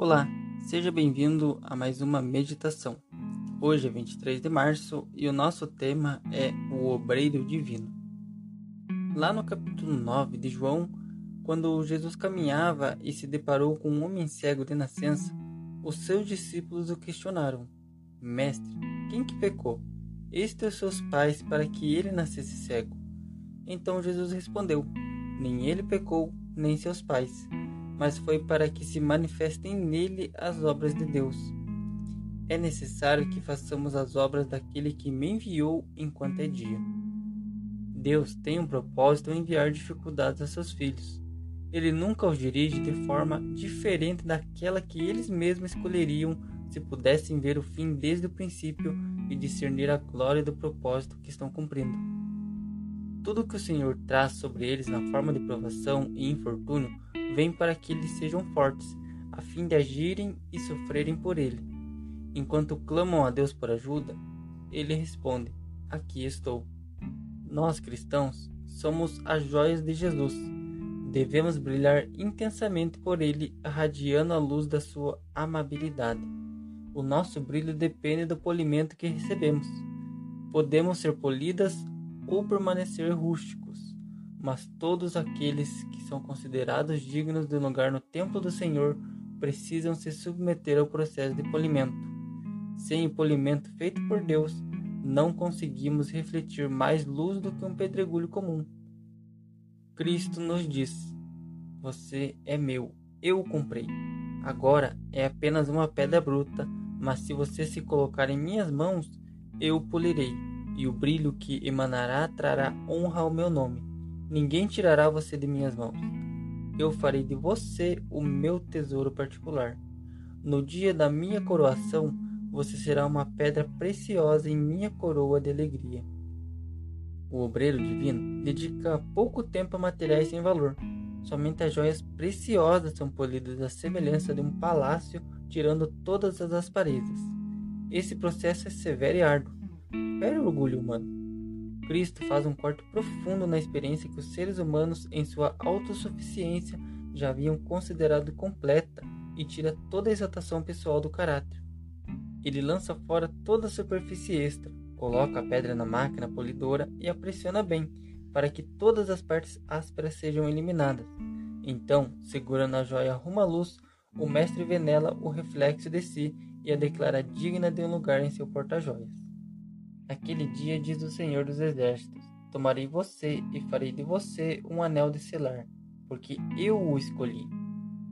Olá, seja bem-vindo a mais uma meditação. Hoje é 23 de março e o nosso tema é o Obreiro Divino. Lá no capítulo 9 de João, quando Jesus caminhava e se deparou com um homem cego de nascença, os seus discípulos o questionaram: Mestre, quem que pecou? Este ou seus pais para que ele nascesse cego? Então Jesus respondeu: Nem ele pecou, nem seus pais mas foi para que se manifestem nele as obras de Deus. É necessário que façamos as obras daquele que me enviou enquanto é dia. Deus tem um propósito em enviar dificuldades a seus filhos. Ele nunca os dirige de forma diferente daquela que eles mesmos escolheriam se pudessem ver o fim desde o princípio e discernir a glória do propósito que estão cumprindo. Tudo que o Senhor traz sobre eles na forma de provação e infortúnio vem para que eles sejam fortes, a fim de agirem e sofrerem por ele. Enquanto clamam a Deus por ajuda, ele responde: Aqui estou. Nós cristãos somos as joias de Jesus. Devemos brilhar intensamente por ele, irradiando a luz da sua amabilidade. O nosso brilho depende do polimento que recebemos. Podemos ser polidas ou permanecer rústicos mas todos aqueles que são considerados dignos de lugar no templo do Senhor precisam se submeter ao processo de polimento. Sem o polimento feito por Deus, não conseguimos refletir mais luz do que um pedregulho comum. Cristo nos diz: Você é meu, eu o comprei. Agora é apenas uma pedra bruta, mas se você se colocar em minhas mãos, eu o polirei, e o brilho que emanará trará honra ao meu nome. Ninguém tirará você de minhas mãos. Eu farei de você o meu tesouro particular. No dia da minha coroação, você será uma pedra preciosa em minha coroa de alegria. O obreiro divino dedica pouco tempo a materiais sem valor. Somente as joias preciosas são polidas à semelhança de um palácio, tirando todas as asparezas. Esse processo é severo e árduo. Pere o orgulho humano. Cristo faz um corte profundo na experiência que os seres humanos, em sua autossuficiência, já haviam considerado completa e tira toda a exaltação pessoal do caráter. Ele lança fora toda a superfície extra, coloca a pedra na máquina polidora e a pressiona bem, para que todas as partes ásperas sejam eliminadas. Então, segurando a joia rumo à luz, o mestre vê nela o reflexo de si e a declara digna de um lugar em seu porta-joias. Naquele dia, diz o Senhor dos Exércitos: Tomarei você e farei de você um anel de selar, porque eu o escolhi.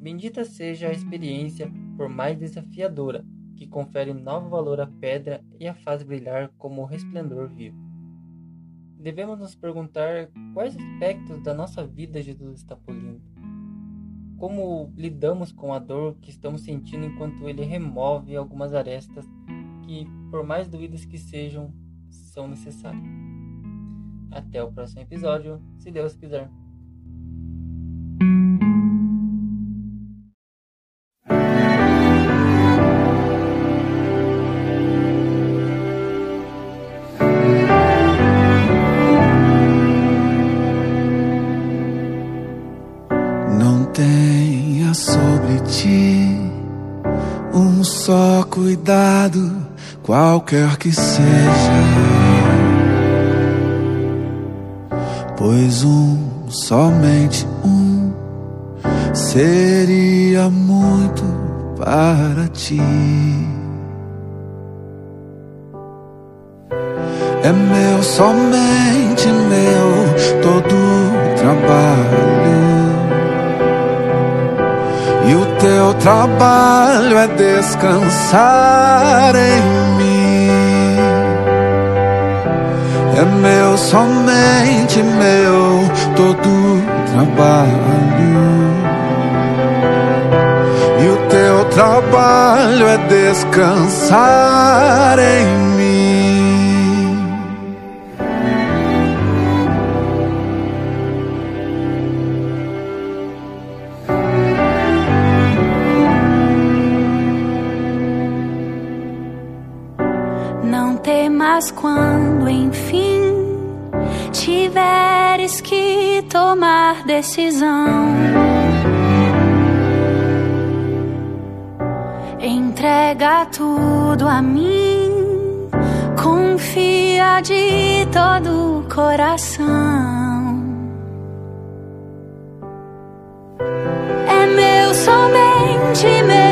Bendita seja a experiência, por mais desafiadora, que confere novo valor à pedra e a faz brilhar como o resplendor vivo. Devemos nos perguntar quais aspectos da nossa vida Jesus está polindo. Como lidamos com a dor que estamos sentindo enquanto ele remove algumas arestas que, por mais doídas que sejam, são necessárias. Até o próximo episódio, se Deus quiser. Não tenha sobre ti um só cuidado qualquer que seja, pois um, somente um, seria muito para ti. É meu, somente meu, todo o trabalho. E o teu trabalho é descansar em é meu, somente meu, todo trabalho. E o teu trabalho é descansar em mim. Não temas quando enfim tiveres que tomar decisão. entrega tudo a mim, confia de todo o coração. É meu, somente meu,